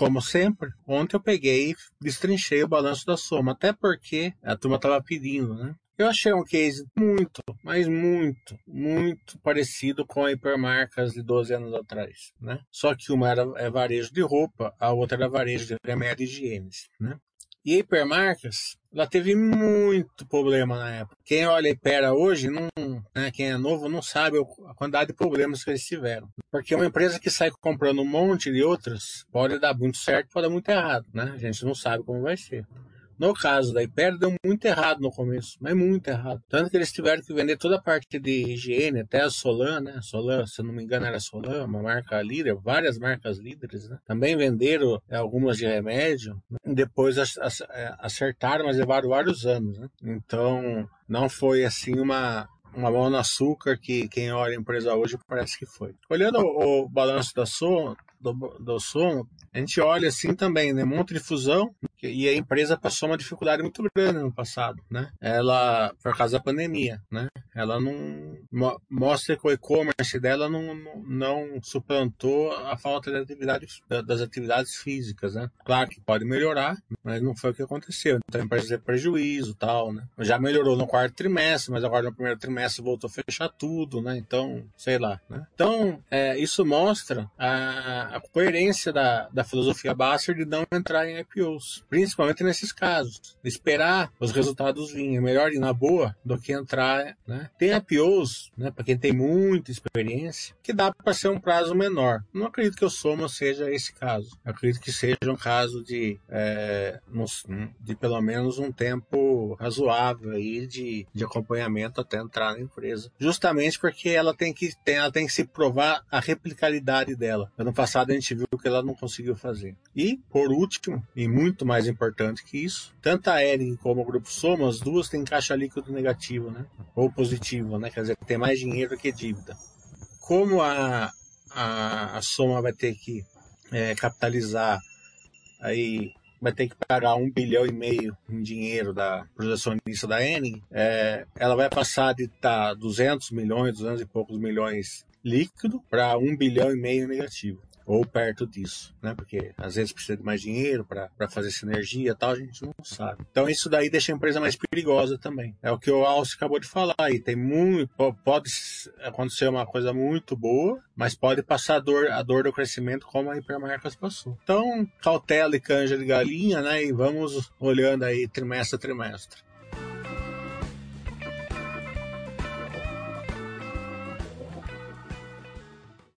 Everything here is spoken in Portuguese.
como sempre, ontem eu peguei e destrinchei o balanço da soma, até porque a turma estava pedindo, né? Eu achei um case muito, mas muito, muito parecido com a hipermarcas de 12 anos atrás, né? Só que uma era é varejo de roupa, a outra era varejo de remédio e higiene, né? E hipermarcas, ela teve muito problema na época. Quem olha e pera hoje, não, né, quem é novo, não sabe a quantidade de problemas que eles tiveram. Porque uma empresa que sai comprando um monte de outras pode dar muito certo, pode dar muito errado, né? A gente não sabe como vai ser. No caso da Hiper, deu muito errado no começo, mas muito errado. Tanto que eles tiveram que vender toda a parte de higiene, até a Solan, né? Solan, se eu não me engano, era Solan, uma marca líder, várias marcas líderes, né? Também venderam é, algumas de remédio. Né? Depois é, acertaram, mas levaram vários anos, né? Então, não foi assim uma, uma mão no açúcar que quem olha a empresa hoje parece que foi. Olhando o, o balanço da som, do, do som, a gente olha assim também, né? Monte de fusão, e a empresa passou uma dificuldade muito grande no passado, né? Ela, por causa da pandemia, né? Ela não mostra que o e-commerce dela não, não, não, suplantou a falta de atividade, das atividades físicas, né? Claro que pode melhorar, mas não foi o que aconteceu. Então a empresa teve prejuízo tal, né? Já melhorou no quarto trimestre, mas agora no primeiro trimestre voltou a fechar tudo, né? Então, sei lá, né? Então, é, isso mostra a, a coerência da, da filosofia Basser de não entrar em IPOs principalmente nesses casos. Esperar os resultados virem. É melhor ir na boa do que entrar. Né? Tem IPOs, né, para quem tem muita experiência, que dá para ser um prazo menor. Não acredito que o Soma seja esse caso. Eu acredito que seja um caso de, é, de pelo menos um tempo razoável aí de, de acompanhamento até entrar na empresa. Justamente porque ela tem que, tem, ela tem que se provar a replicabilidade dela. Ano passado a gente viu que ela não conseguiu fazer. E, por último, e muito mais mais importante que isso. Tanto a Ering como o Grupo Soma, as duas têm caixa líquido negativo, né? Ou positivo, né? Quer dizer, tem mais dinheiro que dívida. Como a, a, a Soma vai ter que é, capitalizar aí vai ter que pagar um bilhão e meio em dinheiro da projecionista da Ering, é, ela vai passar de estar tá 200 milhões, 200 e poucos milhões líquido para um bilhão e meio negativo ou perto disso, né? Porque às vezes precisa de mais dinheiro para fazer sinergia e tal, a gente não sabe. Então isso daí deixa a empresa mais perigosa também. É o que o Alce acabou de falar aí. Tem muito, pode acontecer uma coisa muito boa, mas pode passar a dor, a dor do crescimento como a Hipermarcas passou. Então, cautela e canja de galinha, né? E vamos olhando aí trimestre a trimestre.